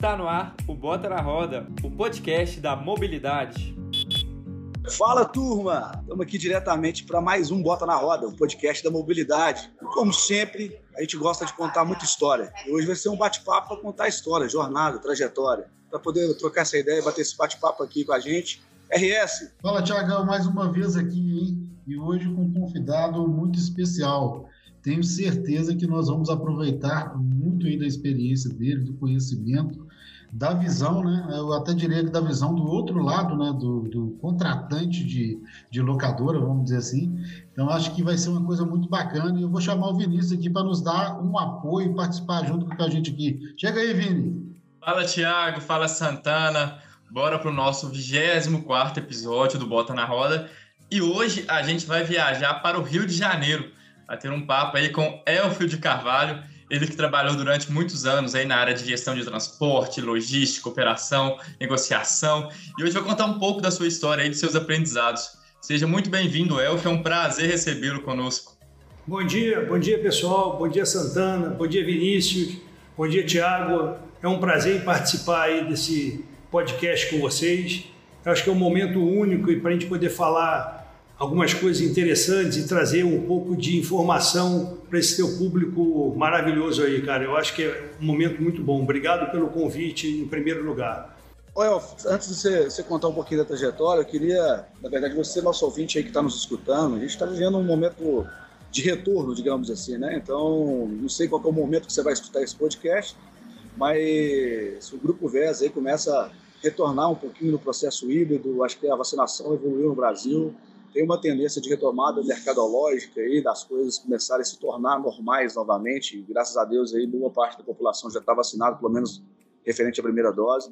Tá no ar o Bota na Roda, o podcast da mobilidade. Fala turma, estamos aqui diretamente para mais um Bota na Roda, o podcast da mobilidade. Como sempre, a gente gosta de contar muita história. E hoje vai ser um bate-papo para contar história, jornada, trajetória. Para poder trocar essa ideia e bater esse bate-papo aqui com a gente. RS. Fala, Tiagão, mais uma vez aqui, hein? E hoje com um convidado muito especial. Tenho certeza que nós vamos aproveitar muito aí da experiência dele, do conhecimento da visão, né? Eu até diria que da visão do outro lado, né? Do, do, contratante de, de locadora, vamos dizer assim. Então acho que vai ser uma coisa muito bacana e eu vou chamar o Vinícius aqui para nos dar um apoio e participar junto com a gente aqui. Chega aí, Vini. Fala, Tiago. Fala, Santana. Bora para o nosso 24 episódio do Bota na Roda. E hoje a gente vai viajar para o Rio de Janeiro, a ter um papo aí com Elfio de Carvalho, ele que trabalhou durante muitos anos aí na área de gestão de transporte, logística, operação, negociação. E hoje vai contar um pouco da sua história e de seus aprendizados. Seja muito bem-vindo, Elfio. É um prazer recebê-lo conosco. Bom dia, bom dia pessoal, bom dia Santana, bom dia Vinícius, bom dia Tiago. É um prazer participar aí desse podcast com vocês. Eu acho que é um momento único para a gente poder falar algumas coisas interessantes e trazer um pouco de informação para esse teu público maravilhoso aí, cara. Eu acho que é um momento muito bom. Obrigado pelo convite em primeiro lugar. Elf, antes de você, você, contar um pouquinho da trajetória, eu queria, na verdade, você, nosso ouvinte aí que está nos escutando, a gente está vivendo um momento de retorno, digamos assim, né? Então, não sei qual é o momento que você vai escutar esse podcast, mas o Grupo VES aí começa a retornar um pouquinho no processo híbrido, acho que a vacinação evoluiu no Brasil, tem uma tendência de retomada mercadológica aí, das coisas começarem a se tornar normais novamente. E, graças a Deus aí boa parte da população já está vacinada, pelo menos referente à primeira dose.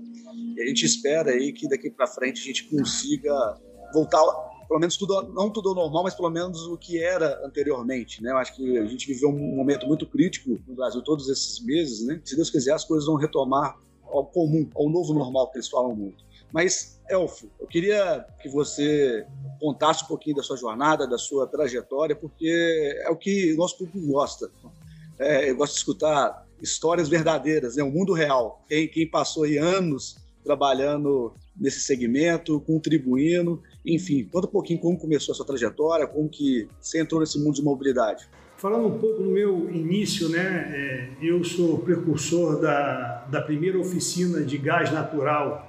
E a gente espera aí que daqui para frente a gente consiga voltar, pelo menos tudo, não tudo normal, mas pelo menos o que era anteriormente, né? Eu acho que a gente viveu um momento muito crítico no Brasil todos esses meses, né? Se Deus quiser, as coisas vão retomar ao comum, ao novo normal que eles falam muito. Mas, Elfo, eu queria que você contasse um pouquinho da sua jornada, da sua trajetória, porque é o que nosso público gosta. É, eu gosto de escutar histórias verdadeiras, né? o mundo real. Quem, quem passou aí anos trabalhando nesse segmento, contribuindo, enfim, conta um pouquinho como começou a sua trajetória, como que você entrou nesse mundo de mobilidade. Falando um pouco do meu início, né, é, eu sou precursor da, da primeira oficina de gás natural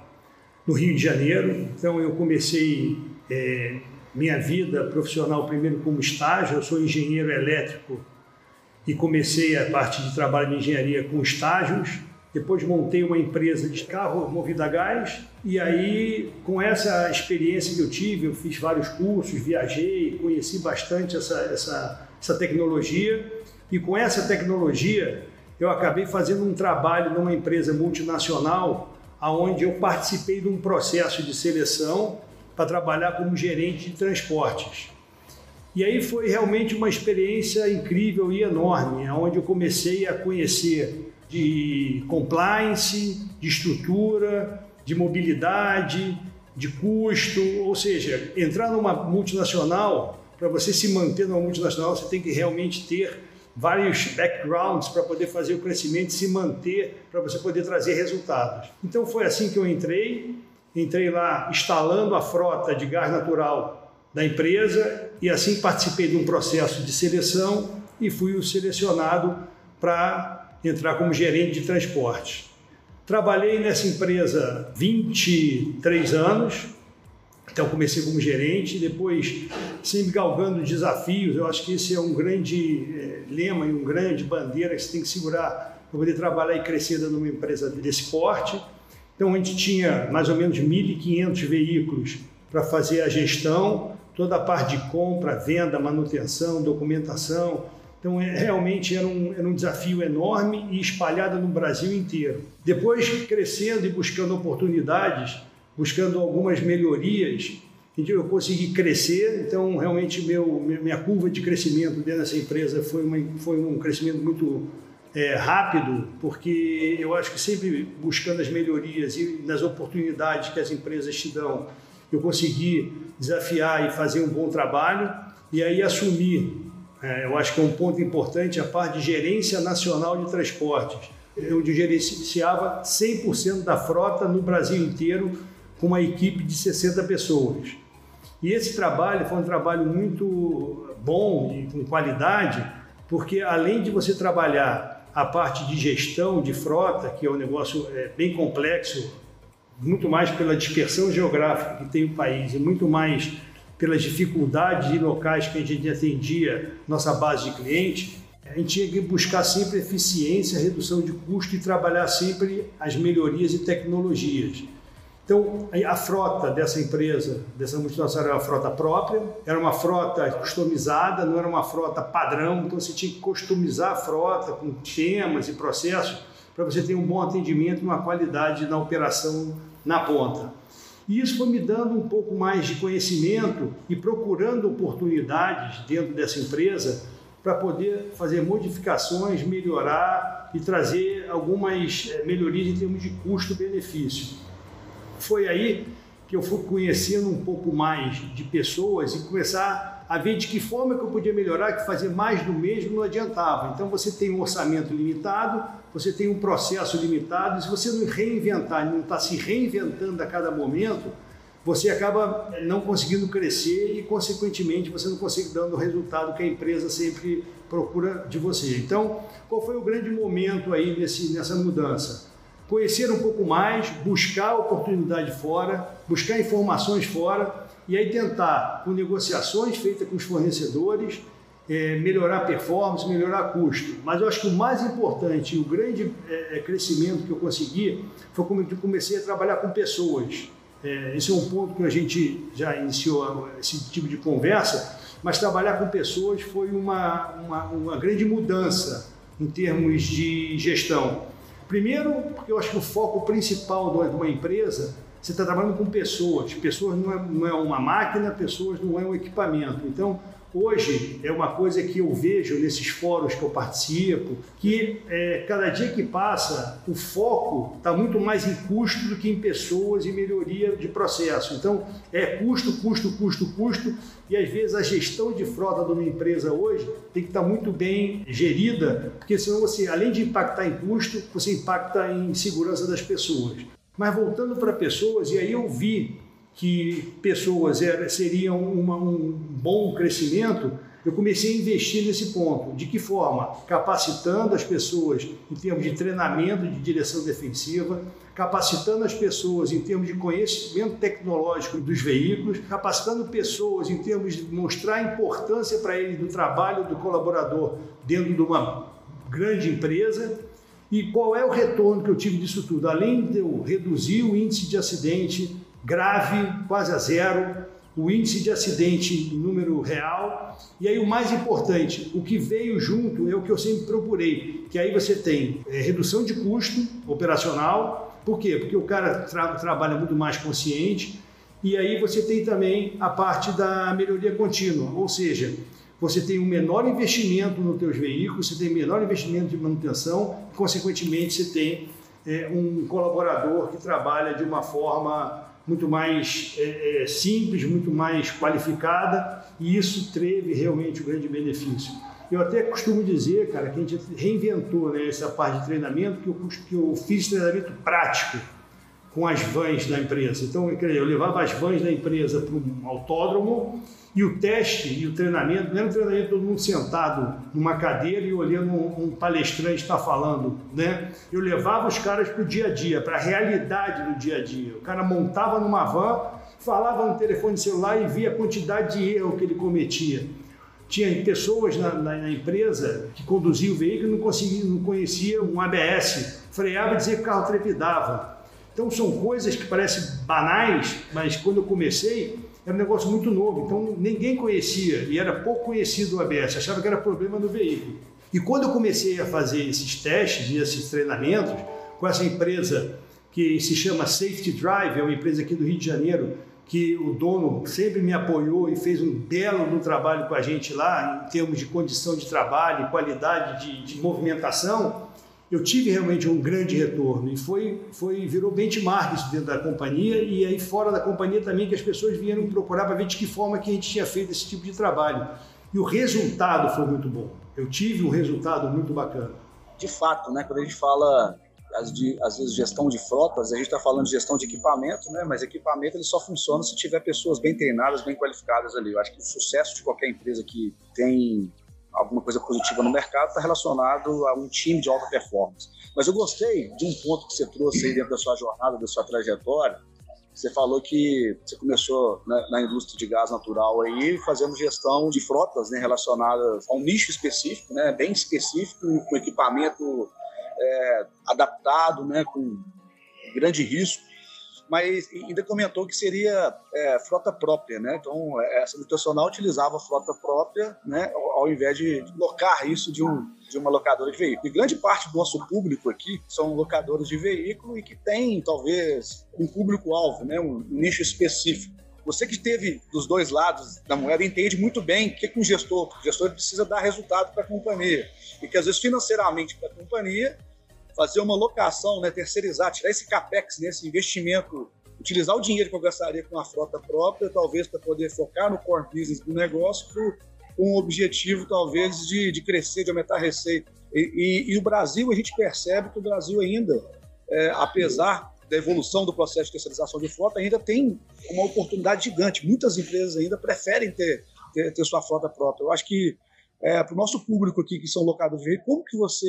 no Rio de Janeiro. Então eu comecei é, minha vida profissional primeiro como estágio. Eu sou engenheiro elétrico e comecei a parte de trabalho de engenharia com estágios. Depois montei uma empresa de carro movido a gás e aí com essa experiência que eu tive, eu fiz vários cursos, viajei, conheci bastante essa, essa, essa tecnologia e com essa tecnologia eu acabei fazendo um trabalho numa empresa multinacional aonde eu participei de um processo de seleção para trabalhar como gerente de transportes. E aí foi realmente uma experiência incrível e enorme, onde eu comecei a conhecer de compliance, de estrutura, de mobilidade, de custo, ou seja, entrar numa multinacional, para você se manter numa multinacional, você tem que realmente ter vários backgrounds para poder fazer o crescimento se manter, para você poder trazer resultados. Então foi assim que eu entrei. Entrei lá instalando a frota de gás natural da empresa e assim participei de um processo de seleção e fui selecionado para entrar como gerente de transporte. Trabalhei nessa empresa 23 anos, então comecei como gerente, depois sempre galgando desafios. Eu acho que esse é um grande é, lema e um grande bandeira que você tem que segurar para poder trabalhar e crescer numa empresa desse porte. Então a gente tinha mais ou menos 1.500 veículos para fazer a gestão, toda a parte de compra, venda, manutenção, documentação. Então é, realmente era um, era um desafio enorme e espalhado no Brasil inteiro. Depois crescendo e buscando oportunidades, buscando algumas melhorias, eu consegui crescer. Então, realmente, meu, minha curva de crescimento dentro dessa empresa foi, uma, foi um crescimento muito é, rápido, porque eu acho que sempre buscando as melhorias e nas oportunidades que as empresas te dão, eu consegui desafiar e fazer um bom trabalho e aí assumir. É, eu acho que é um ponto importante a parte de gerência nacional de transportes onde eu gerenciava 100% da frota no Brasil inteiro com uma equipe de 60 pessoas. E esse trabalho foi um trabalho muito bom e com qualidade, porque além de você trabalhar a parte de gestão de frota, que é um negócio é, bem complexo, muito mais pela dispersão geográfica que tem o país e muito mais pelas dificuldades de locais que a gente atendia nossa base de cliente, a gente tinha que buscar sempre eficiência, redução de custo e trabalhar sempre as melhorias e tecnologias. Então, a frota dessa empresa, dessa multinacional, era uma frota própria, era uma frota customizada, não era uma frota padrão, então você tinha que customizar a frota com temas e processos para você ter um bom atendimento e uma qualidade na operação na ponta. E isso foi me dando um pouco mais de conhecimento e procurando oportunidades dentro dessa empresa para poder fazer modificações, melhorar e trazer algumas eh, melhorias em termos de custo-benefício. Foi aí que eu fui conhecendo um pouco mais de pessoas e começar a ver de que forma que eu podia melhorar, que fazer mais do mesmo não adiantava. Então você tem um orçamento limitado, você tem um processo limitado, e se você não reinventar, não está se reinventando a cada momento, você acaba não conseguindo crescer e, consequentemente, você não consegue dando o resultado que a empresa sempre procura de você. Então, qual foi o grande momento aí nesse, nessa mudança? Conhecer um pouco mais, buscar oportunidade fora, buscar informações fora e aí tentar, com negociações feitas com os fornecedores, é, melhorar performance, melhorar custo. Mas eu acho que o mais importante e o grande é, é, crescimento que eu consegui foi quando eu comecei a trabalhar com pessoas. É, esse é um ponto que a gente já iniciou esse tipo de conversa, mas trabalhar com pessoas foi uma, uma, uma grande mudança em termos de gestão. Primeiro, porque eu acho que o foco principal de uma empresa, você está trabalhando com pessoas. Pessoas não é, não é uma máquina, pessoas não é um equipamento. Então, Hoje é uma coisa que eu vejo nesses fóruns que eu participo, que é, cada dia que passa o foco está muito mais em custo do que em pessoas e melhoria de processo. Então é custo, custo, custo, custo e às vezes a gestão de frota de uma empresa hoje tem que estar muito bem gerida, porque senão você, além de impactar em custo, você impacta em segurança das pessoas. Mas voltando para pessoas, e aí eu vi que pessoas seriam uma, um bom crescimento, eu comecei a investir nesse ponto. De que forma? Capacitando as pessoas em termos de treinamento de direção defensiva, capacitando as pessoas em termos de conhecimento tecnológico dos veículos, capacitando pessoas em termos de mostrar a importância para eles do trabalho do colaborador dentro de uma grande empresa. E qual é o retorno que eu tive disso tudo? Além de eu reduzir o índice de acidente, grave, quase a zero, o índice de acidente em número real. E aí o mais importante, o que veio junto é o que eu sempre procurei, que aí você tem é, redução de custo operacional. Por quê? Porque o cara tra trabalha muito mais consciente. E aí você tem também a parte da melhoria contínua, ou seja, você tem um menor investimento nos teus veículos, você tem menor investimento de manutenção, e, consequentemente você tem é, um colaborador que trabalha de uma forma muito mais é, é, simples, muito mais qualificada, e isso teve realmente um grande benefício. Eu até costumo dizer, cara, que a gente reinventou né, essa parte de treinamento, que eu, que eu fiz treinamento prático com as vans da empresa. Então, eu levava as vans da empresa para um autódromo e o teste e o treinamento, não era um treinamento todo mundo sentado numa cadeira e olhando um, um palestrante estar falando, né? Eu levava os caras para o dia a dia, para a realidade do dia a dia. O cara montava numa van, falava no telefone celular e via a quantidade de erro que ele cometia. Tinha pessoas na, na, na empresa que conduziam o veículo e não, conseguia, não conhecia um ABS, freava e dizia que o carro trepidava então são coisas que parecem banais, mas quando eu comecei era um negócio muito novo. Então ninguém conhecia e era pouco conhecido o ABS, achava que era problema no veículo. E quando eu comecei a fazer esses testes e esses treinamentos com essa empresa que se chama Safety Drive, é uma empresa aqui do Rio de Janeiro, que o dono sempre me apoiou e fez um belo trabalho com a gente lá, em termos de condição de trabalho, qualidade de, de movimentação, eu tive realmente um grande retorno e foi, foi virou benchmark isso dentro da companhia e aí fora da companhia também que as pessoas vieram procurar para ver de que forma que a gente tinha feito esse tipo de trabalho. E o resultado foi muito bom. Eu tive um resultado muito bacana. de fato, né, quando a gente fala de, às vezes gestão de frotas, a gente está falando de gestão de equipamento, né? Mas equipamento ele só funciona se tiver pessoas bem treinadas, bem qualificadas ali. Eu acho que o sucesso de qualquer empresa que tem alguma coisa positiva no mercado está relacionado a um time de alta performance. Mas eu gostei de um ponto que você trouxe aí dentro da sua jornada, da sua trajetória. Você falou que você começou na, na indústria de gás natural aí, fazendo gestão de frotas né, relacionadas a um nicho específico, né, bem específico, com equipamento é, adaptado, né, com grande risco, mas ainda comentou que seria é, frota própria, né? Então essa multinacional utilizava frota própria, né, ao invés de locar isso de, um, de uma locadora de veículo. E grande parte do nosso público aqui são locadores de veículo e que tem talvez um público-alvo, né, um nicho específico. Você que esteve dos dois lados da moeda entende muito bem o que, que um gestor, o gestor precisa dar resultado para a companhia e que às vezes financeiramente para a companhia fazer uma locação, né, terceirizar, tirar esse capex, nesse né, investimento, utilizar o dinheiro que eu gastaria com a frota própria, talvez para poder focar no core business do negócio, com o objetivo talvez de, de crescer, de aumentar a receita. E, e, e, o Brasil, a gente percebe que o Brasil ainda, é, apesar da evolução do processo de terceirização de frota, ainda tem uma oportunidade gigante. Muitas empresas ainda preferem ter, ter, ter sua frota própria. Eu acho que é, para o nosso público aqui que são locadores de como que você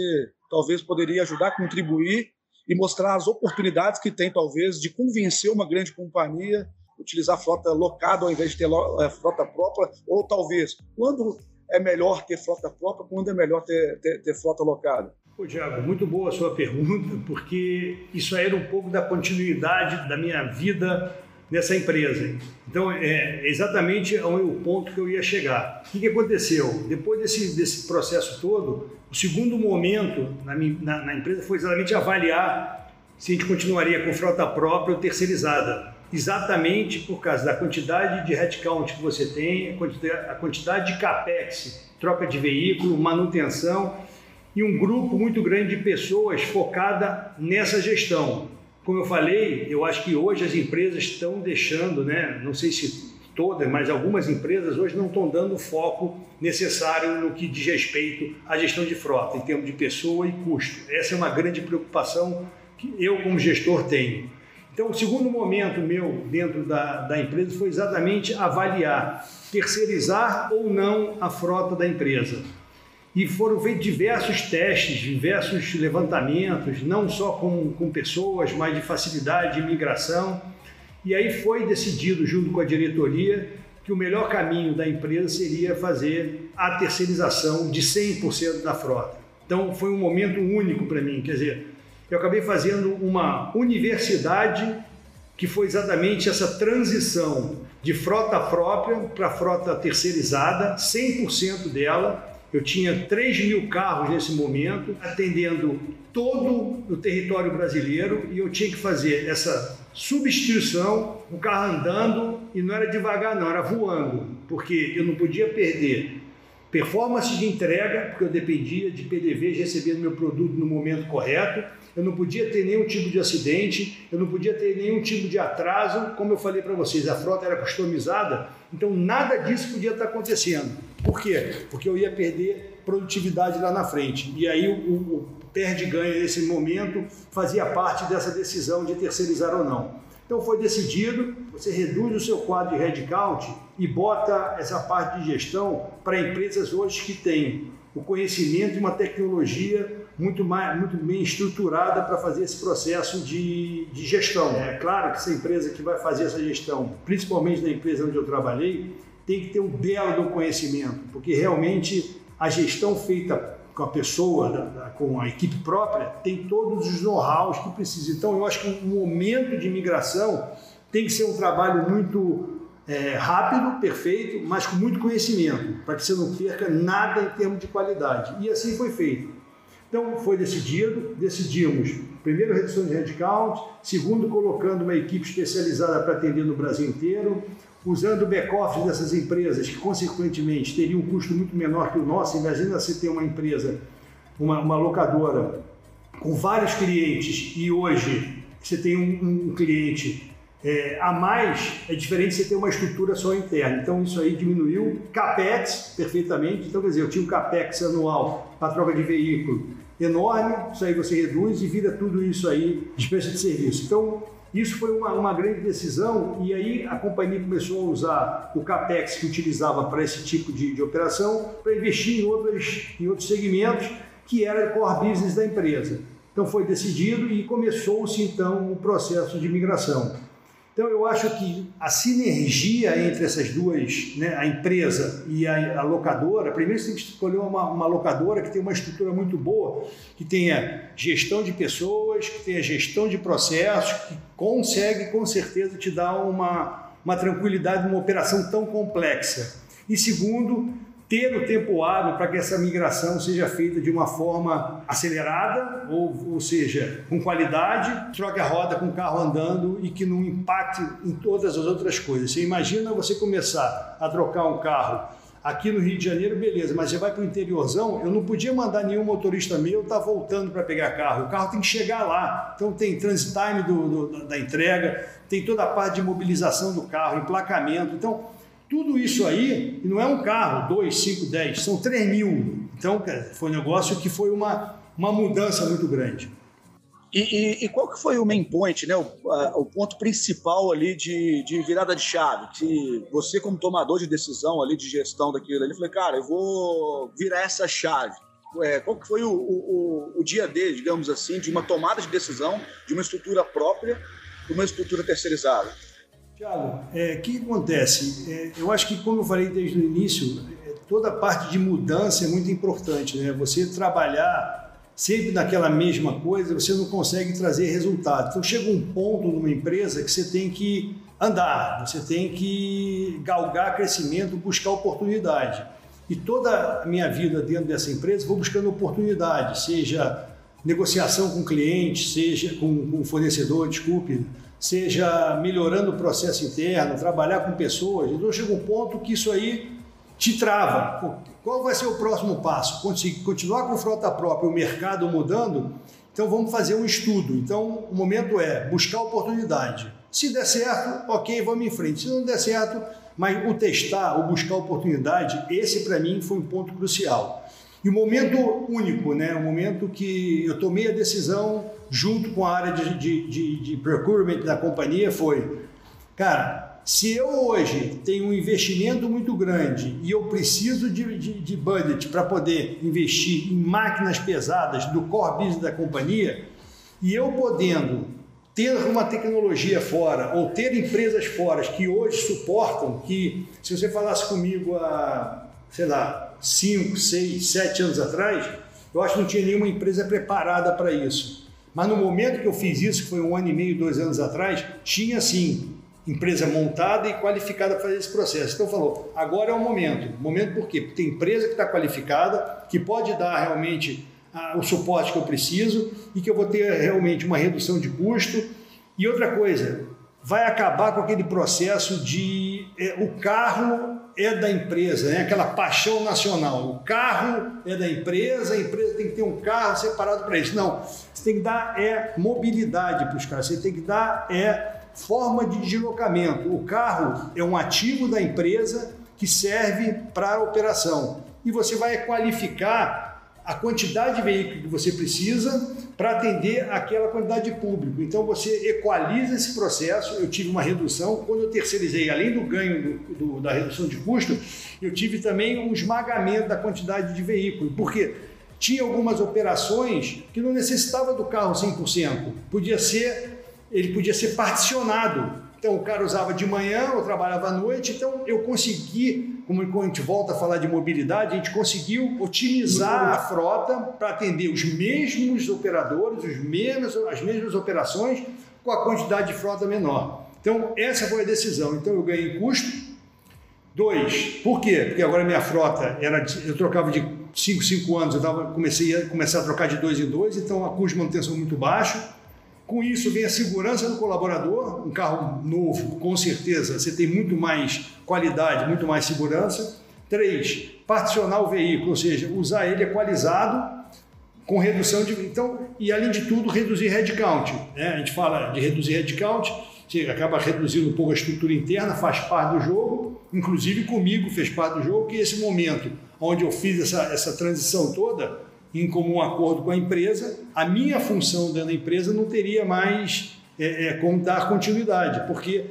talvez poderia ajudar contribuir e mostrar as oportunidades que tem, talvez, de convencer uma grande companhia a utilizar frota locada ao invés de ter é, frota própria, ou talvez, quando é melhor ter frota própria, quando é melhor ter, ter, ter frota locada? Pô, Diago, muito boa a sua pergunta, porque isso era um pouco da continuidade da minha vida nessa empresa. Então, é exatamente o ponto que eu ia chegar. O que, que aconteceu? Depois desse, desse processo todo, o segundo momento na, na, na empresa foi exatamente avaliar se a gente continuaria com frota própria ou terceirizada. Exatamente por causa da quantidade de headcount que você tem, a quantidade de capex, troca de veículo, manutenção e um grupo muito grande de pessoas focada nessa gestão. Como eu falei, eu acho que hoje as empresas estão deixando, né, não sei se todas, mas algumas empresas hoje não estão dando o foco necessário no que diz respeito à gestão de frota, em termos de pessoa e custo. Essa é uma grande preocupação que eu, como gestor, tenho. Então, o segundo momento meu dentro da, da empresa foi exatamente avaliar, terceirizar ou não a frota da empresa. E foram feitos diversos testes, diversos levantamentos, não só com, com pessoas, mas de facilidade de migração. E aí foi decidido, junto com a diretoria, que o melhor caminho da empresa seria fazer a terceirização de 100% da frota. Então foi um momento único para mim, quer dizer, eu acabei fazendo uma universidade que foi exatamente essa transição de frota própria para frota terceirizada, 100% dela, eu tinha 3 mil carros nesse momento, atendendo todo o território brasileiro, e eu tinha que fazer essa substituição, o carro andando, e não era devagar, não, era voando, porque eu não podia perder performance de entrega, porque eu dependia de PDVs recebendo meu produto no momento correto, eu não podia ter nenhum tipo de acidente, eu não podia ter nenhum tipo de atraso, como eu falei para vocês, a frota era customizada, então nada disso podia estar acontecendo. Por quê? Porque eu ia perder produtividade lá na frente. E aí o, o perde-ganha nesse momento fazia parte dessa decisão de terceirizar ou não. Então foi decidido, você reduz o seu quadro de headcount e bota essa parte de gestão para empresas hoje que têm o conhecimento e uma tecnologia muito, mais, muito bem estruturada para fazer esse processo de, de gestão. É claro que essa empresa que vai fazer essa gestão, principalmente na empresa onde eu trabalhei, tem que ter um belo conhecimento, porque realmente a gestão feita com a pessoa, com a equipe própria, tem todos os know-hows que precisa. Então, eu acho que o momento de migração tem que ser um trabalho muito é, rápido, perfeito, mas com muito conhecimento, para que você não perca nada em termos de qualidade. E assim foi feito. Então, foi decidido, decidimos, primeiro, redução de headcount, segundo, colocando uma equipe especializada para atender no Brasil inteiro, usando o back-office dessas empresas, que consequentemente teriam um custo muito menor que o nosso. Imagina você ter uma empresa, uma, uma locadora com vários clientes e hoje você tem um, um cliente é, a mais, é diferente você ter uma estrutura só interna. Então isso aí diminuiu. CAPEX, perfeitamente. Então, quer dizer, eu tinha um CAPEX anual para troca de veículo enorme, isso aí você reduz e vira tudo isso aí despesa de serviço. Então, isso foi uma, uma grande decisão e aí a companhia começou a usar o CAPEX que utilizava para esse tipo de, de operação para investir em, outras, em outros segmentos que era core business da empresa. Então foi decidido e começou-se então o processo de migração. Então eu acho que a sinergia entre essas duas, né, a empresa e a, a, locadora, primeiro você tem que escolher uma, uma locadora que tenha uma estrutura muito boa, que tenha gestão de pessoas, que tenha gestão de processos, que consegue com certeza te dar uma, uma tranquilidade numa operação tão complexa. E segundo, ter o tempo hábil para que essa migração seja feita de uma forma acelerada, ou, ou seja, com qualidade, troque a roda com o carro andando e que não impacte em todas as outras coisas. Você imagina você começar a trocar um carro aqui no Rio de Janeiro, beleza, mas você vai para o interiorzão, eu não podia mandar nenhum motorista meu estar tá voltando para pegar carro. O carro tem que chegar lá. Então tem transit time do, do, da entrega, tem toda a parte de mobilização do carro, emplacamento. Então, tudo isso aí, e não é um carro, 2, 5, 10, são 3 mil. Então, foi um negócio que foi uma, uma mudança muito grande. E, e, e, qual que foi o main point, né? o, a, o ponto principal ali de, de, virada de chave? Que você, como tomador de decisão ali, de gestão daquilo ali, falei, cara, eu vou virar essa chave. É, qual que foi o, o, o dia D, digamos assim, de uma tomada de decisão de uma estrutura própria para uma estrutura terceirizada? Tiago, o é, que acontece? É, eu acho que, como eu falei desde o início, é, toda a parte de mudança é muito importante. Né? Você trabalhar sempre naquela mesma coisa, você não consegue trazer resultado. Então, chega um ponto numa empresa que você tem que andar, você tem que galgar crescimento, buscar oportunidade. E toda a minha vida dentro dessa empresa, vou buscando oportunidade, seja negociação com cliente, seja com, com fornecedor, desculpe, seja melhorando o processo interno, trabalhar com pessoas. Então chega um ponto que isso aí te trava. Qual vai ser o próximo passo? Continuar com frota própria, o mercado mudando? Então vamos fazer um estudo. Então o momento é buscar oportunidade. Se der certo, ok, vamos em frente. Se não der certo, mas o testar, o buscar oportunidade, esse para mim foi um ponto crucial. E o momento único, né? o momento que eu tomei a decisão junto com a área de, de, de, de procurement da companhia foi, cara, se eu hoje tenho um investimento muito grande e eu preciso de, de, de budget para poder investir em máquinas pesadas do core business da companhia, e eu podendo ter uma tecnologia fora ou ter empresas fora que hoje suportam, que se você falasse comigo há, sei lá, 5, 6, 7 anos atrás, eu acho que não tinha nenhuma empresa preparada para isso. Mas no momento que eu fiz isso, que foi um ano e meio, dois anos atrás, tinha sim empresa montada e qualificada para fazer esse processo. Então falou, agora é o momento. Momento por quê? Porque tem empresa que está qualificada, que pode dar realmente ah, o suporte que eu preciso e que eu vou ter realmente uma redução de custo. E outra coisa, vai acabar com aquele processo de é, o carro é da empresa, né? aquela paixão nacional. O carro é da empresa, a empresa tem que ter um carro separado para isso. Não, você tem que dar é mobilidade para os carros, você tem que dar é forma de deslocamento. O carro é um ativo da empresa que serve para a operação. E você vai qualificar a quantidade de veículos que você precisa para atender aquela quantidade de público. Então você equaliza esse processo. Eu tive uma redução, quando eu terceirizei, além do ganho do, do, da redução de custo, eu tive também um esmagamento da quantidade de veículos, porque tinha algumas operações que não necessitava do carro 100%, podia ser, ele podia ser particionado. Então o cara usava de manhã, eu trabalhava à noite, então eu consegui, como a gente volta a falar de mobilidade, a gente conseguiu otimizar a frota para atender os mesmos operadores, os as mesmas operações, com a quantidade de frota menor. Então essa foi a decisão. Então eu ganhei custo. Dois, por quê? Porque agora minha frota era, eu trocava de 5, 5 anos, eu tava, comecei a começar a trocar de dois em dois, então a custo de manutenção muito baixo com isso vem a segurança do colaborador, um carro novo, com certeza, você tem muito mais qualidade, muito mais segurança. Três, particionar o veículo, ou seja, usar ele equalizado com redução de. Então, e além de tudo, reduzir headcount. Né? A gente fala de reduzir headcount, você acaba reduzindo um pouco a estrutura interna, faz parte do jogo, inclusive comigo fez parte do jogo, que esse momento onde eu fiz essa, essa transição toda, em comum acordo com a empresa, a minha função dentro da empresa não teria mais é, é, como dar continuidade, porque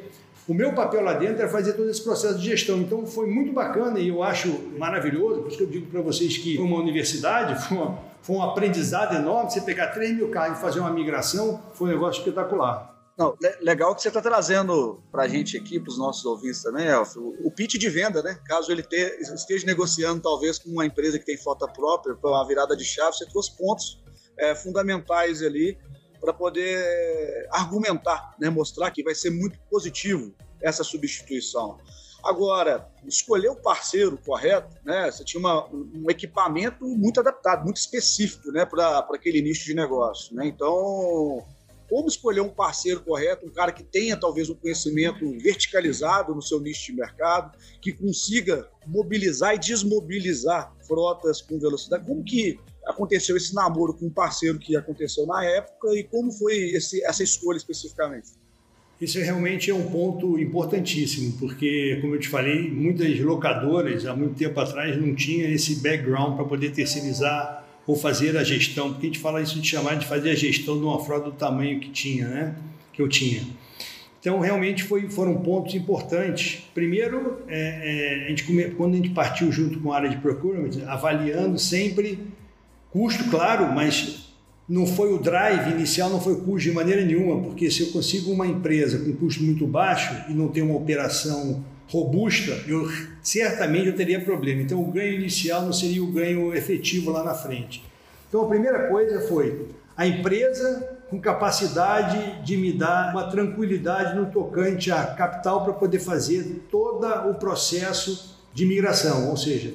o meu papel lá dentro era fazer todo esse processo de gestão. Então foi muito bacana e eu acho maravilhoso, por isso que eu digo para vocês que foi uma universidade, foi, uma, foi um aprendizado enorme. Você pegar 3 mil carros e fazer uma migração foi um negócio espetacular. Não, legal que você está trazendo para a gente aqui, para os nossos ouvintes também, Elfio, o pitch de venda, né? Caso ele esteja negociando talvez com uma empresa que tem frota própria para uma virada de chave, você trouxe pontos é, fundamentais ali para poder argumentar, né? mostrar que vai ser muito positivo essa substituição. Agora, escolher o parceiro correto, né? Você tinha uma, um equipamento muito adaptado, muito específico, né, para aquele nicho de negócio, né? Então, como escolher um parceiro correto, um cara que tenha talvez um conhecimento verticalizado no seu nicho de mercado, que consiga mobilizar e desmobilizar frotas com velocidade. Como que aconteceu esse namoro com um parceiro que aconteceu na época e como foi esse, essa escolha especificamente? Isso realmente é um ponto importantíssimo, porque, como eu te falei, muitas locadoras, há muito tempo atrás, não tinham esse background para poder terceirizar ou fazer a gestão, porque a gente fala isso de chamar de fazer a gestão de uma frota do tamanho que tinha, né? Que eu tinha. Então, realmente foi, foram pontos importantes. Primeiro, é, é, a gente come, quando a gente partiu junto com a área de procurement, avaliando sempre custo, claro, mas não foi o drive inicial, não foi custo de maneira nenhuma, porque se eu consigo uma empresa com custo muito baixo e não tem uma operação robusta, eu certamente eu teria problema. Então, o ganho inicial não seria o ganho efetivo lá na frente. Então, a primeira coisa foi a empresa com capacidade de me dar uma tranquilidade no tocante a capital para poder fazer todo o processo de migração, ou seja,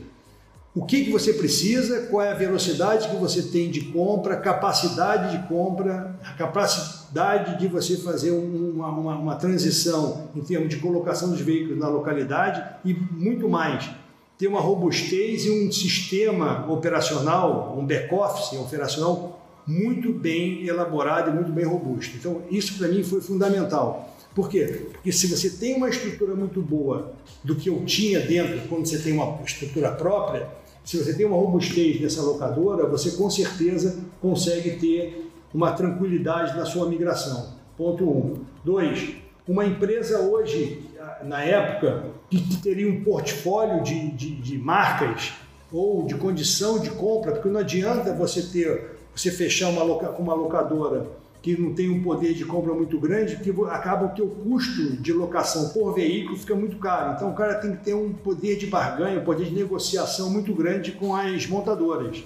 o que, que você precisa, qual é a velocidade que você tem de compra, capacidade de compra, a capacidade de você fazer uma, uma, uma transição em termos de colocação dos veículos na localidade e muito mais. Ter uma robustez e um sistema operacional, um back-office operacional muito bem elaborado e muito bem robusto. Então, isso para mim foi fundamental. Por quê? Porque se você tem uma estrutura muito boa do que eu tinha dentro, quando você tem uma estrutura própria, se você tem uma robustez nessa locadora, você com certeza consegue ter uma tranquilidade na sua migração. Ponto um. Dois, uma empresa hoje, na época, que, teria um portfólio de, de, de marcas ou de condição de compra, porque não adianta você ter, você fechar uma loca, uma locadora que não tem um poder de compra muito grande, que acaba que o custo de locação por veículo fica muito caro. Então o cara tem que ter um poder de barganha, um poder de negociação muito grande com as montadoras.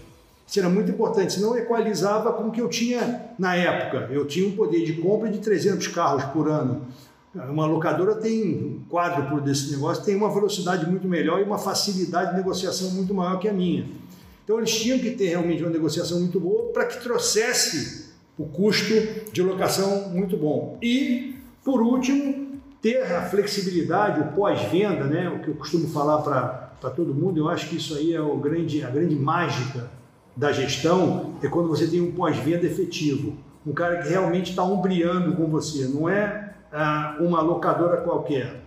Isso era muito importante, senão equalizava com o que eu tinha na época. Eu tinha um poder de compra de 300 carros por ano. Uma locadora tem quádruplo desse negócio, tem uma velocidade muito melhor e uma facilidade de negociação muito maior que a minha. Então eles tinham que ter realmente uma negociação muito boa para que trouxesse o custo de locação muito bom. E, por último, ter a flexibilidade, o pós-venda, né? o que eu costumo falar para todo mundo, eu acho que isso aí é o grande, a grande mágica da gestão, é quando você tem um pós-venda efetivo. Um cara que realmente está ombreando com você, não é ah, uma locadora qualquer.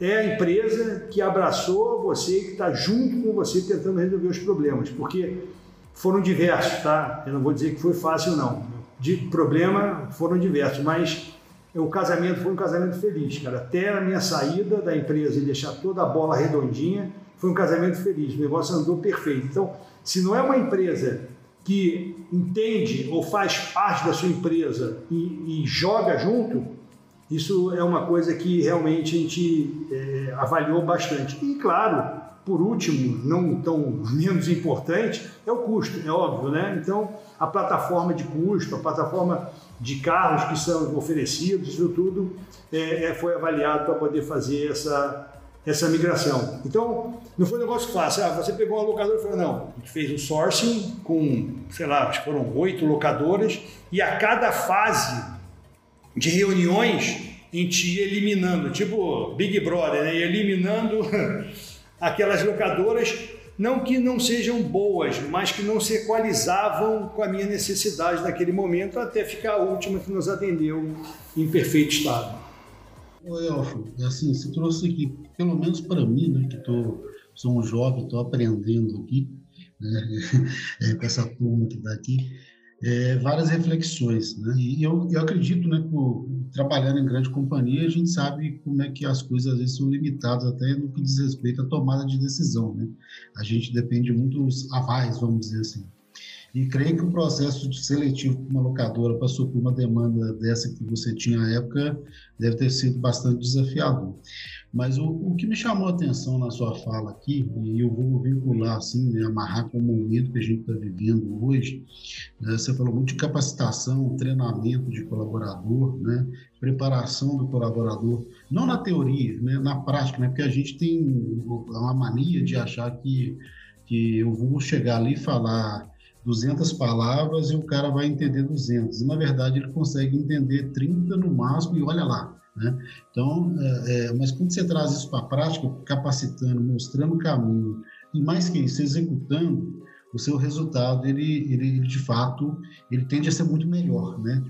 É a empresa que abraçou você e que está junto com você tentando resolver os problemas, porque foram diversos, tá? Eu não vou dizer que foi fácil, não de problema foram diversos, mas o casamento foi um casamento feliz, cara. Até a minha saída da empresa e deixar toda a bola redondinha, foi um casamento feliz. O negócio andou perfeito. Então, se não é uma empresa que entende ou faz parte da sua empresa e, e joga junto, isso é uma coisa que realmente a gente é, avaliou bastante. E, claro, por último, não tão menos importante, é o custo, é óbvio, né? Então, a plataforma de custo, a plataforma de carros que são oferecidos, isso tudo é, é foi avaliado para poder fazer essa, essa migração. Então, não foi um negócio fácil. Ah, você pegou uma locadora e falou, não, a gente fez um sourcing com, sei lá, acho que foram oito locadoras e a cada fase de reuniões a gente ia eliminando, tipo Big Brother, né? Ia eliminando aquelas locadoras, não que não sejam boas, mas que não se equalizavam com a minha necessidade naquele momento, até ficar a última que nos atendeu em perfeito estado. Elfo, é assim, você trouxe aqui, pelo menos para mim, né, que tô, sou um jovem, estou aprendendo aqui, né, é, com essa turma que está aqui, é, várias reflexões. Né? E eu, eu acredito, né, por, trabalhando em grande companhia, a gente sabe como é que as coisas às vezes são limitadas até no que diz respeito à tomada de decisão. Né? A gente depende muito dos avais, vamos dizer assim. E creio que o processo de seletivo para uma locadora para suprir uma demanda dessa que você tinha à época deve ter sido bastante desafiador. Mas o, o que me chamou a atenção na sua fala aqui, e eu vou vincular assim, né, amarrar com o momento que a gente está vivendo hoje, né, você falou muito de capacitação, treinamento de colaborador, né, preparação do colaborador, não na teoria, né, na prática, né, porque a gente tem uma mania de achar que, que eu vou chegar ali e falar 200 palavras e o cara vai entender 200. E, na verdade, ele consegue entender 30 no máximo e olha lá. Né? Então, é, é, mas quando você traz isso para a prática, capacitando, mostrando o caminho, e mais que isso, executando, o seu resultado, ele, ele de fato, ele tende a ser muito melhor, né?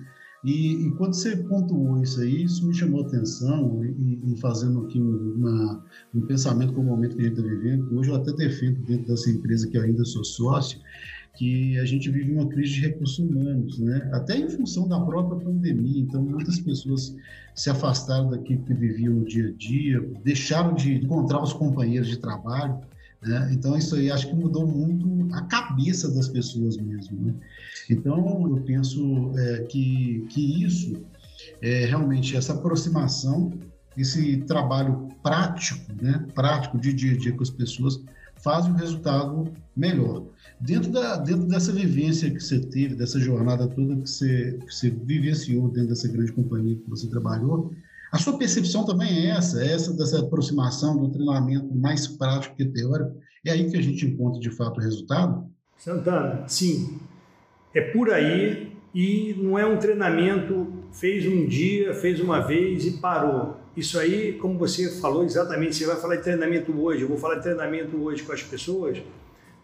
E, e quando você pontuou isso aí, isso me chamou a atenção, e, e fazendo aqui uma, um pensamento com o momento que a gente está vivendo, hoje eu até defendo dentro dessa empresa que eu ainda sou sócio, que a gente vive uma crise de recursos humanos, né? Até em função da própria pandemia. Então, muitas pessoas se afastaram daquilo que viviam no dia a dia, deixaram de encontrar os companheiros de trabalho. Né? Então, isso aí acho que mudou muito a cabeça das pessoas mesmo. Né? Então, eu penso é, que, que isso, é, realmente, essa aproximação, esse trabalho prático, né? prático de dia a dia com as pessoas, faz um resultado melhor. Dentro, da, dentro dessa vivência que você teve, dessa jornada toda que você, que você vivenciou dentro dessa grande companhia que você trabalhou, a sua percepção também é essa, é essa dessa aproximação do treinamento mais prático que teórico. É aí que a gente encontra de fato o resultado? Santana, sim. É por aí e não é um treinamento fez um dia, fez uma vez e parou. Isso aí, como você falou exatamente, você vai falar de treinamento hoje, eu vou falar de treinamento hoje com as pessoas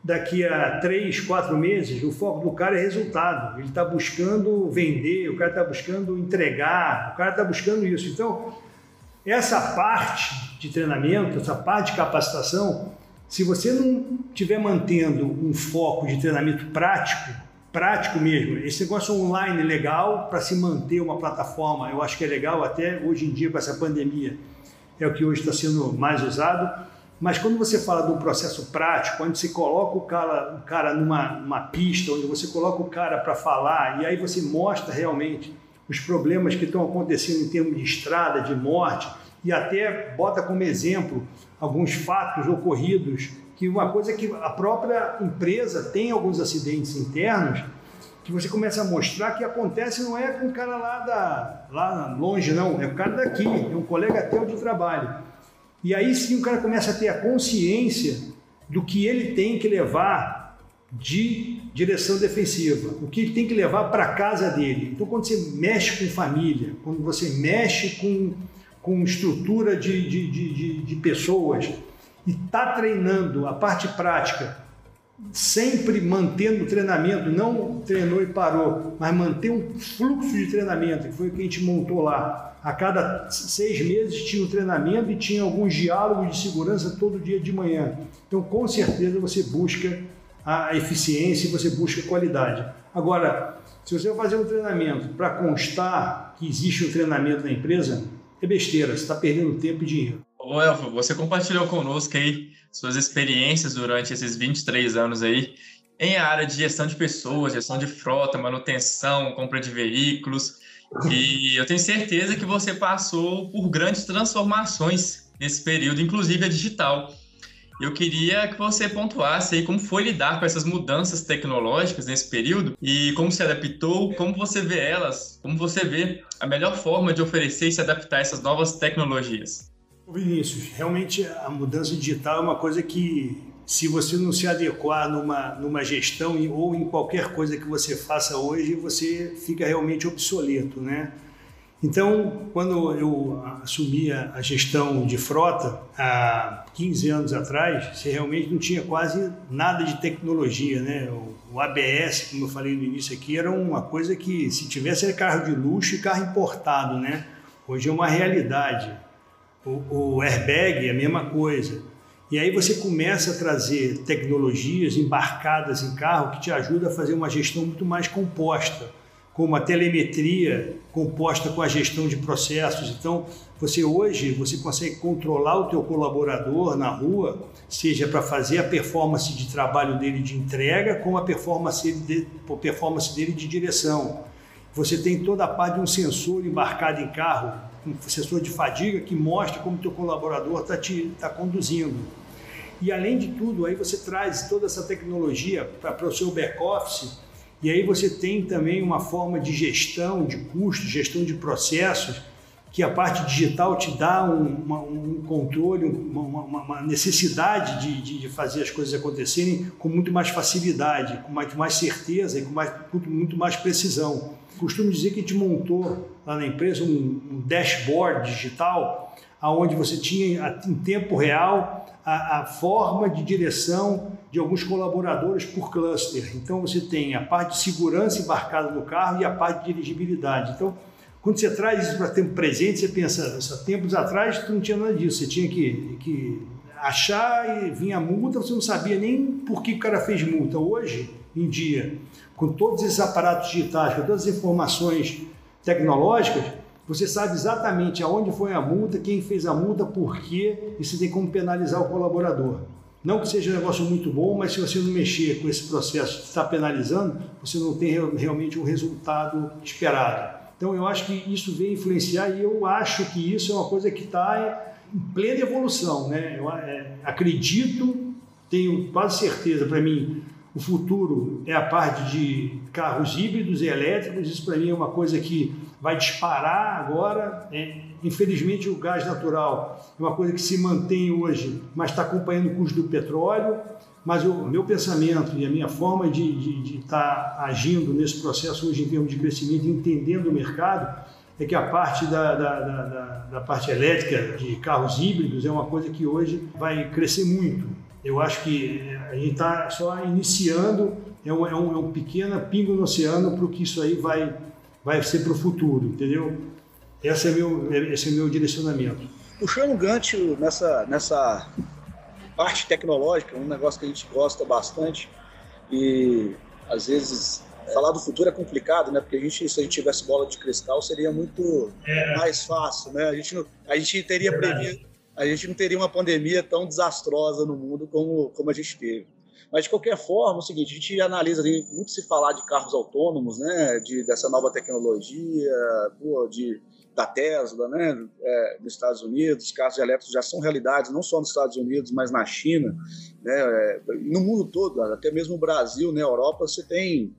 daqui a três, quatro meses, o foco do cara é resultado. Ele está buscando vender, o cara está buscando entregar, o cara está buscando isso. Então, essa parte de treinamento, essa parte de capacitação, se você não estiver mantendo um foco de treinamento prático, prático mesmo, esse negócio online legal para se manter uma plataforma, eu acho que é legal até hoje em dia com essa pandemia, é o que hoje está sendo mais usado. Mas quando você fala de um processo prático, onde você coloca o cara, o cara numa, numa pista, onde você coloca o cara para falar, e aí você mostra realmente os problemas que estão acontecendo em termos de estrada, de morte, e até bota como exemplo alguns fatos ocorridos, que uma coisa que a própria empresa tem alguns acidentes internos, que você começa a mostrar que acontece não é com o cara lá, da, lá longe, não, é o cara daqui, é um colega teu de trabalho. E aí sim o cara começa a ter a consciência do que ele tem que levar de direção defensiva, o que ele tem que levar para casa dele. Então, quando você mexe com família, quando você mexe com, com estrutura de, de, de, de pessoas e está treinando a parte prática, sempre mantendo o treinamento, não treinou e parou, mas manter um fluxo de treinamento, que foi o que a gente montou lá a cada seis meses tinha um treinamento e tinha alguns diálogos de segurança todo dia de manhã. Então, com certeza, você busca a eficiência e você busca qualidade. Agora, se você vai fazer um treinamento para constar que existe um treinamento na empresa, é besteira, você está perdendo tempo e dinheiro. Ô Elfo, você compartilhou conosco aí suas experiências durante esses 23 anos aí em área de gestão de pessoas, gestão de frota, manutenção, compra de veículos. E eu tenho certeza que você passou por grandes transformações nesse período, inclusive a digital. Eu queria que você pontuasse aí como foi lidar com essas mudanças tecnológicas nesse período e como se adaptou, como você vê elas, como você vê a melhor forma de oferecer e se adaptar a essas novas tecnologias. Vinícius, realmente a mudança digital é uma coisa que se você não se adequar numa, numa gestão ou em qualquer coisa que você faça hoje, você fica realmente obsoleto, né? Então, quando eu assumi a gestão de frota há 15 anos atrás, você realmente não tinha quase nada de tecnologia, né? O ABS, como eu falei no início aqui, era uma coisa que se tivesse era carro de luxo e carro importado, né? Hoje é uma realidade. O, o airbag é a mesma coisa. E aí você começa a trazer tecnologias embarcadas em carro que te ajudam a fazer uma gestão muito mais composta, como a telemetria composta com a gestão de processos. Então, você hoje você consegue controlar o teu colaborador na rua, seja para fazer a performance de trabalho dele de entrega, como a performance dele, de, performance dele de direção. Você tem toda a parte de um sensor embarcado em carro, um sensor de fadiga que mostra como teu colaborador está tá conduzindo. E além de tudo, aí você traz toda essa tecnologia para o seu back-office e aí você tem também uma forma de gestão de custos, gestão de processos, que a parte digital te dá um, uma, um controle, uma, uma, uma necessidade de, de, de, fazer as coisas acontecerem com muito mais facilidade, com muito mais certeza e com mais, muito mais precisão. Costumo dizer que a gente montou lá na empresa um, um dashboard digital, onde você tinha em tempo real a, a, forma de direção de alguns colaboradores por cluster. Então você tem a parte de segurança embarcada no carro e a parte de dirigibilidade. Então, quando você traz isso para tempo presente, você pensa, há tempos atrás tu não tinha nada disso, você tinha que, que achar e vinha a multa, você não sabia nem por que o cara fez multa. Hoje em dia, com todos esses aparatos digitais, com todas as informações tecnológicas, você sabe exatamente aonde foi a multa, quem fez a multa, por quê, e você tem como penalizar o colaborador. Não que seja um negócio muito bom, mas se você não mexer com esse processo que está penalizando, você não tem realmente um resultado esperado. Então eu acho que isso vem influenciar e eu acho que isso é uma coisa que está em plena evolução. Né? Eu é, acredito, tenho quase certeza para mim, o futuro é a parte de carros híbridos e elétricos. Isso para mim é uma coisa que vai disparar agora. É, infelizmente, o gás natural é uma coisa que se mantém hoje, mas está acompanhando o custo do petróleo. Mas o meu pensamento e a minha forma de estar tá agindo nesse processo hoje em termos de crescimento, entendendo o mercado, é que a parte da, da, da, da parte elétrica de carros híbridos é uma coisa que hoje vai crescer muito. Eu acho que a gente está só iniciando, é um, é, um, é um pequeno pingo no oceano para o que isso aí vai, vai ser para o futuro, entendeu? Esse é, meu, esse é meu direcionamento. Puxando o gancho nessa, nessa parte tecnológica, um negócio que a gente gosta bastante e às vezes falar do futuro é complicado, né? Porque a gente, se a gente tivesse bola de cristal, seria muito é. mais fácil, né? A gente, não, a gente teria previsto, a gente não teria uma pandemia tão desastrosa no mundo como, como a gente teve. Mas, de qualquer forma, é o seguinte, a gente analisa, tem muito se falar de carros autônomos, né, de, dessa nova tecnologia, pô, de, da Tesla, né, é, nos Estados Unidos, carros elétricos já são realidades, não só nos Estados Unidos, mas na China, né, é, no mundo todo, até mesmo no Brasil, na né, Europa, você tem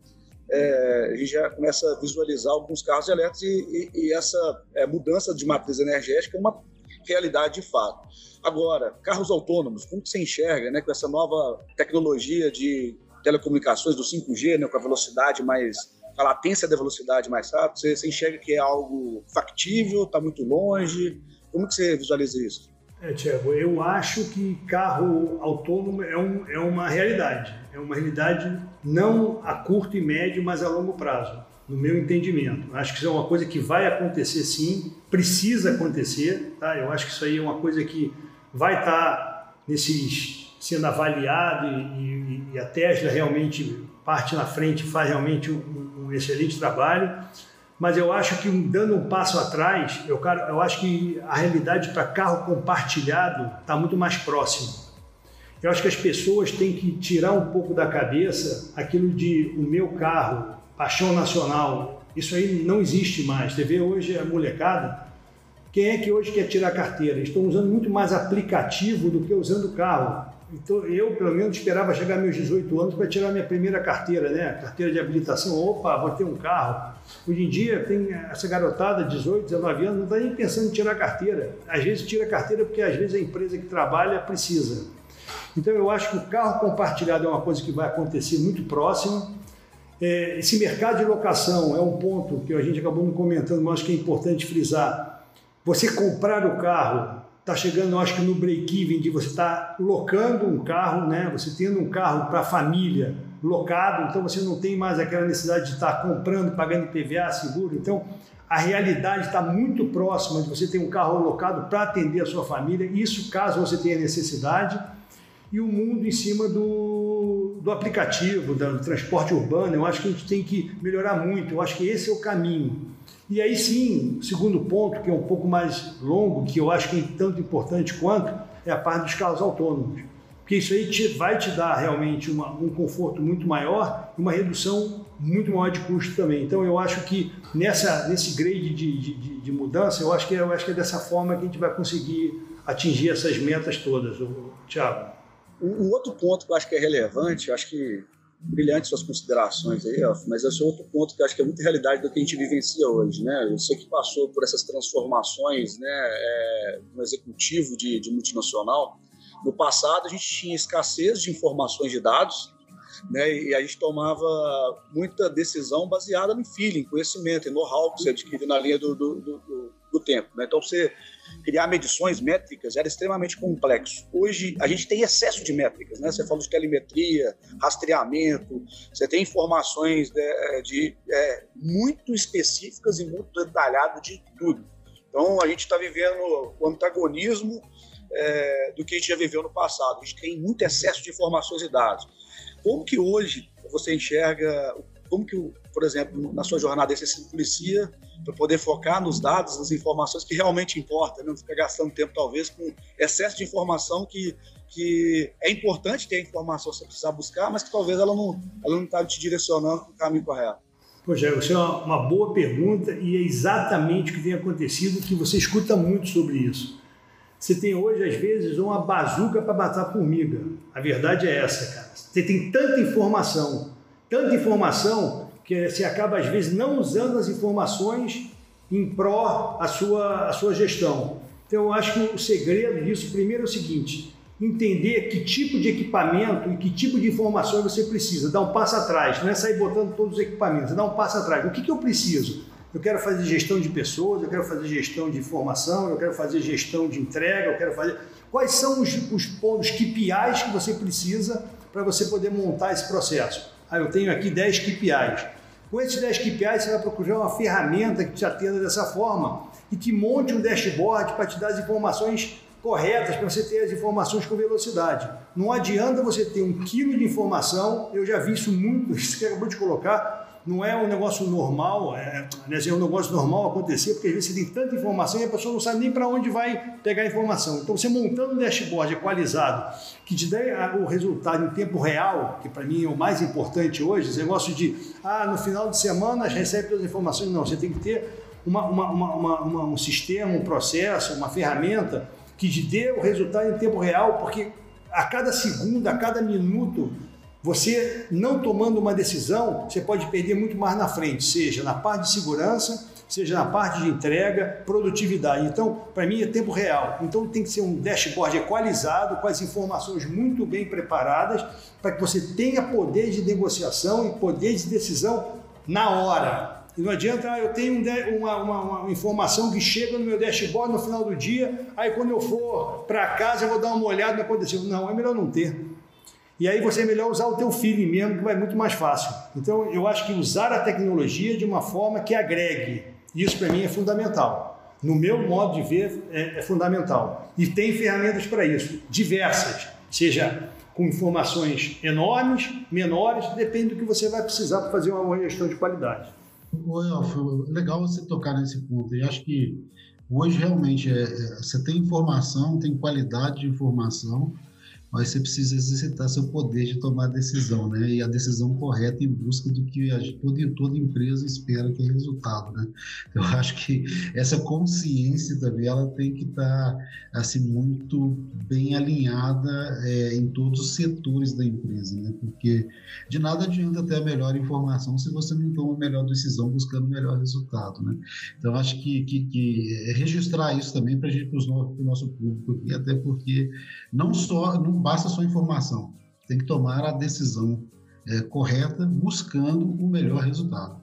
é, a gente já começa a visualizar alguns carros elétricos e, e, e essa é, mudança de matriz energética é uma realidade de fato. Agora, carros autônomos, como que você enxerga né, com essa nova tecnologia de telecomunicações do 5G, né, com a velocidade mais, a latência da velocidade mais rápida, você, você enxerga que é algo factível, está muito longe? Como que você visualiza isso? É, Tiago, eu acho que carro autônomo é, um, é uma realidade. É uma realidade não a curto e médio, mas a longo prazo no meu entendimento. Acho que isso é uma coisa que vai acontecer sim, precisa acontecer, tá? Eu acho que isso aí é uma coisa que vai estar nesses sendo avaliado e, e, e, a Tesla realmente parte na frente, faz realmente um, um excelente trabalho. Mas eu acho que dando um passo atrás, eu, eu acho que a realidade para carro compartilhado está muito mais próximo. Eu acho que as pessoas têm que tirar um pouco da cabeça aquilo de o meu carro paixão nacional, isso aí não existe mais. Vê hoje a molecada, quem é que hoje quer tirar carteira? Estão usando muito mais aplicativo do que usando carro. Então, eu, pelo menos, esperava chegar meus 18 anos para tirar minha primeira carteira, né? Carteira de habilitação. Opa, vou ter um carro. Hoje em dia, tem essa garotada, 18, 19 anos, não está nem pensando em tirar carteira. Às vezes, tira carteira porque, às vezes, a empresa que trabalha precisa. Então, eu acho que o carro compartilhado é uma coisa que vai acontecer muito próximo. É, esse mercado de locação é um ponto que a gente acabou me comentando, mas acho que é importante frisar. Você comprar o carro, está chegando, acho que no break-even de você estar tá locando um carro, né? você tendo um carro para família locado, então você não tem mais aquela necessidade de estar tá comprando, pagando PVA, seguro. Então, a realidade está muito próxima de você ter um carro locado para atender a sua família, isso caso você tenha necessidade. E o mundo em cima do, do aplicativo, do transporte urbano. Eu acho que a gente tem que melhorar muito, eu acho que esse é o caminho. E aí sim, o segundo ponto, que é um pouco mais longo, que eu acho que é tanto importante quanto, é a parte dos carros autônomos. Porque isso aí te, vai te dar realmente uma, um conforto muito maior e uma redução muito maior de custo também. Então eu acho que nessa, nesse grade de, de, de mudança, eu acho, que, eu acho que é dessa forma que a gente vai conseguir atingir essas metas todas, Tiago. Um outro ponto que eu acho que é relevante, acho que brilhantes suas considerações aí, ó, mas esse é outro ponto que eu acho que é muita realidade do que a gente vivencia hoje, né? Sei que passou por essas transformações, né, é, no executivo de, de multinacional. No passado a gente tinha escassez de informações de dados, né? E a gente tomava muita decisão baseada no feeling, conhecimento e know-how que você adquire na linha do, do, do, do tempo, né? Então você criar medições métricas era extremamente complexo. Hoje a gente tem excesso de métricas, né? Você falou de telemetria, rastreamento, você tem informações de, é, de é, muito específicas e muito detalhado de tudo. Então a gente está vivendo o antagonismo é, do que a gente já viveu no passado. A gente tem muito excesso de informações e dados. Como que hoje você enxerga, como que, por exemplo, na sua jornada você se policia para poder focar nos dados, nas informações que realmente importam, né? não ficar gastando tempo, talvez, com excesso de informação que, que é importante ter a informação você precisar buscar, mas que talvez ela não ela não está te direcionando para o caminho correto. Pois é, isso é uma boa pergunta e é exatamente o que tem acontecido, que você escuta muito sobre isso. Você tem hoje, às vezes, uma bazuca para matar formiga. A verdade é essa, cara. Você tem tanta informação, tanta informação que você acaba às vezes não usando as informações em pró a sua, a sua gestão. Então eu acho que o segredo disso primeiro é o seguinte: entender que tipo de equipamento e que tipo de informações você precisa, dar um passo atrás, não é sair botando todos os equipamentos, é dar um passo atrás. O que, que eu preciso? Eu quero fazer gestão de pessoas, eu quero fazer gestão de informação, eu quero fazer gestão de entrega, eu quero fazer. Quais são os, os pontos KPIs que você precisa para você poder montar esse processo? Ah, eu tenho aqui 10 KPIs. Com esses 10 KPIs, você vai procurar uma ferramenta que te atenda dessa forma e que monte um dashboard para te dar as informações corretas, para você ter as informações com velocidade. Não adianta você ter um quilo de informação, eu já vi isso muito, isso que acabou de colocar, não é um negócio normal, é, né, é um negócio normal acontecer, porque às vezes você tem tanta informação e a pessoa não sabe nem para onde vai pegar a informação. Então, você montando um dashboard equalizado, que te dê o resultado em tempo real, que para mim é o mais importante hoje, esse negócio de, ah, no final de semana recebe todas as informações, não, você tem que ter uma, uma, uma, uma um sistema, um processo, uma ferramenta que te dê o resultado em tempo real, porque a cada segundo, a cada minuto, você não tomando uma decisão, você pode perder muito mais na frente, seja na parte de segurança, seja na parte de entrega, produtividade. Então, para mim é tempo real. Então tem que ser um dashboard equalizado, com as informações muito bem preparadas, para que você tenha poder de negociação e poder de decisão na hora. E não adianta, ah, eu tenho uma, uma, uma, informação que chega no meu dashboard no final do dia, aí quando eu for para casa eu vou dar uma olhada no que aconteceu. Não, é melhor não ter. E aí você é melhor usar o teu feeling mesmo, que vai muito mais fácil. Então eu acho que usar a tecnologia de uma forma que agregue, isso para mim é fundamental. No meu modo de ver, é, é fundamental. E tem ferramentas para isso, diversas, seja com informações enormes, menores, depende do que você vai precisar para fazer uma gestão de qualidade. Elfio, legal você tocar nesse ponto. E acho que hoje realmente é, é, você tem informação, tem qualidade de informação, mas você precisa exercitar seu poder de tomar decisão, né? E a decisão correta em busca do que a, toda, toda empresa espera que é resultado, né? Eu acho que essa consciência também ela tem que estar tá, assim muito bem alinhada é, em todos os setores da empresa, né? Porque de nada adianta ter a melhor informação se você não toma a melhor decisão buscando o melhor resultado, né? Então acho que, que, que é registrar isso também para gente para o nosso público e até porque não só não basta só informação, tem que tomar a decisão é, correta, buscando o melhor resultado.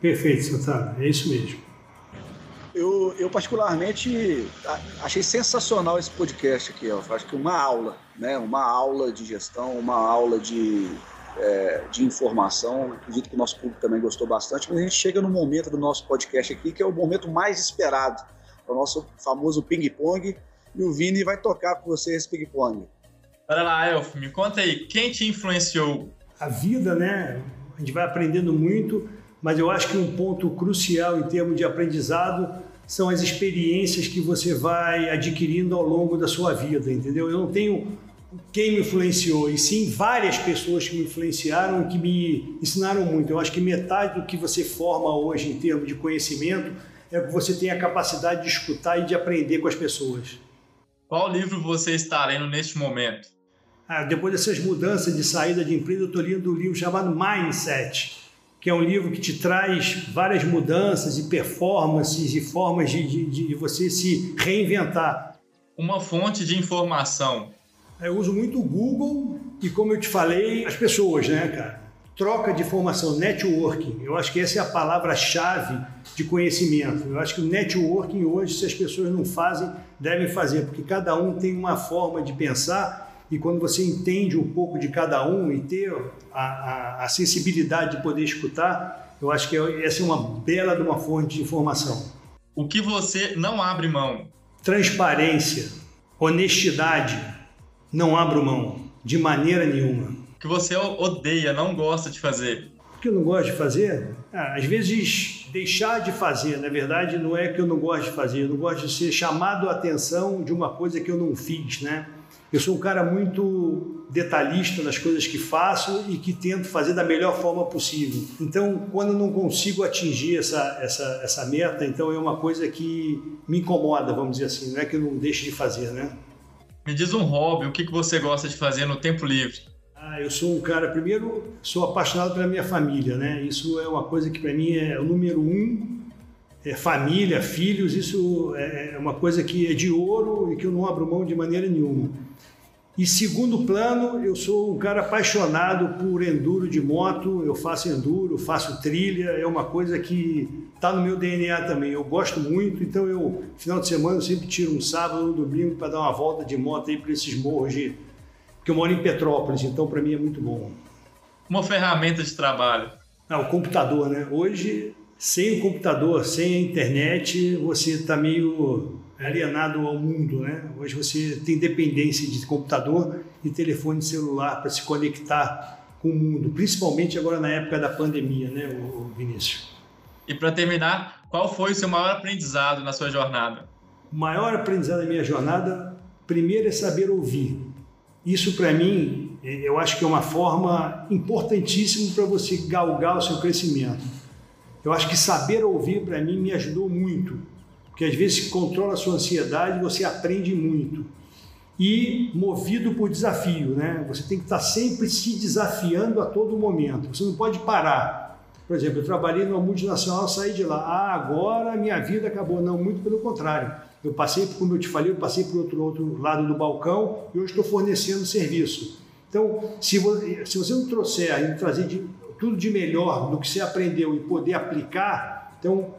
Perfeito, Santana, é isso mesmo. Eu, eu particularmente achei sensacional esse podcast aqui, eu acho que uma aula, né? uma aula de gestão, uma aula de, é, de informação, acredito que o nosso público também gostou bastante, mas a gente chega no momento do nosso podcast aqui, que é o momento mais esperado, é o nosso famoso ping-pong, e o Vini vai tocar com você esse ping-pong. Olha lá, Elf, me conta aí, quem te influenciou? A vida, né? A gente vai aprendendo muito, mas eu acho que um ponto crucial em termos de aprendizado são as experiências que você vai adquirindo ao longo da sua vida, entendeu? Eu não tenho quem me influenciou, e sim várias pessoas que me influenciaram e que me ensinaram muito. Eu acho que metade do que você forma hoje em termos de conhecimento é que você tem a capacidade de escutar e de aprender com as pessoas. Qual livro você está lendo neste momento? Ah, depois dessas mudanças de saída de empresa, eu estou lendo um livro chamado Mindset, que é um livro que te traz várias mudanças e performances e formas de, de, de você se reinventar. Uma fonte de informação eu uso muito o Google e, como eu te falei, as pessoas, né, cara? Troca de informação, networking. Eu acho que essa é a palavra-chave de conhecimento. Eu acho que o networking hoje, se as pessoas não fazem, devem fazer, porque cada um tem uma forma de pensar e quando você entende um pouco de cada um e ter a, a, a sensibilidade de poder escutar, eu acho que essa é uma bela de uma fonte de informação. O que você não abre mão? Transparência, honestidade, não abro mão, de maneira nenhuma. O que você odeia, não gosta de fazer? O que eu não gosto de fazer? Ah, às vezes, deixar de fazer. Na verdade, não é que eu não gosto de fazer, eu não gosto de ser chamado a atenção de uma coisa que eu não fiz, né? Eu sou um cara muito detalhista nas coisas que faço e que tento fazer da melhor forma possível. Então, quando eu não consigo atingir essa, essa, essa meta, então é uma coisa que me incomoda, vamos dizer assim. Não é que eu não deixe de fazer, né? Me diz um hobby, o que, que você gosta de fazer no tempo livre? Ah, eu sou um cara, primeiro, sou apaixonado pela minha família, né? Isso é uma coisa que para mim é o número um. É família, filhos, isso é, é uma coisa que é de ouro e que eu não abro mão de maneira nenhuma. E segundo plano, eu sou um cara apaixonado por enduro de moto, eu faço enduro, faço trilha, é uma coisa que está no meu DNA também. Eu gosto muito, então eu, final de semana, eu sempre tiro um sábado ou um domingo para dar uma volta de moto aí para esses morros de... Porque eu moro em Petrópolis, então para mim é muito bom. Uma ferramenta de trabalho. Ah, o computador, né? Hoje, sem o computador, sem a internet, você está meio alienado ao mundo, né? Hoje você tem dependência de computador e telefone celular para se conectar com o mundo, principalmente agora na época da pandemia, né, Vinícius? E para terminar, qual foi o seu maior aprendizado na sua jornada? O maior aprendizado da minha jornada, primeiro é saber ouvir. Isso para mim, eu acho que é uma forma importantíssima para você galgar o seu crescimento. Eu acho que saber ouvir para mim me ajudou muito porque às vezes controla a sua ansiedade, você aprende muito. E movido por desafio, né? Você tem que estar sempre se desafiando a todo momento. Você não pode parar. Por exemplo, eu trabalhei numa multinacional, saí de lá. Ah, agora minha vida acabou. Não, muito pelo contrário. Eu passei, como eu te falei, eu passei o outro, outro lado do balcão e hoje estou fornecendo serviço. Então, se você, se você não trouxer trazer de, tudo de melhor do que você aprendeu e poder aplicar, então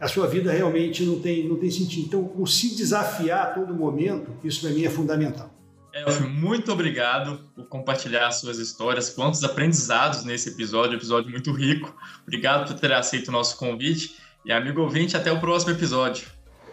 a sua vida realmente não tem, não tem sentido. Então, o se desafiar a todo momento, isso para mim é fundamental. Elfio, muito obrigado por compartilhar suas histórias, quantos aprendizados nesse episódio, episódio muito rico. Obrigado por ter aceito o nosso convite. E amigo ouvinte, até o próximo episódio.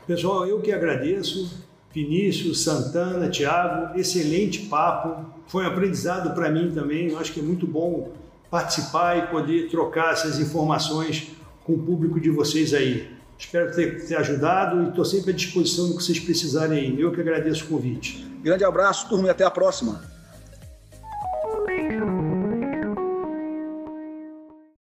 Pessoal, eu que agradeço. Vinícius, Santana, Tiago, excelente papo. Foi um aprendizado para mim também. Eu acho que é muito bom participar e poder trocar essas informações com o público de vocês aí. Espero ter, ter ajudado e estou sempre à disposição do que vocês precisarem. Eu que agradeço o convite. Grande abraço, turma, e até a próxima.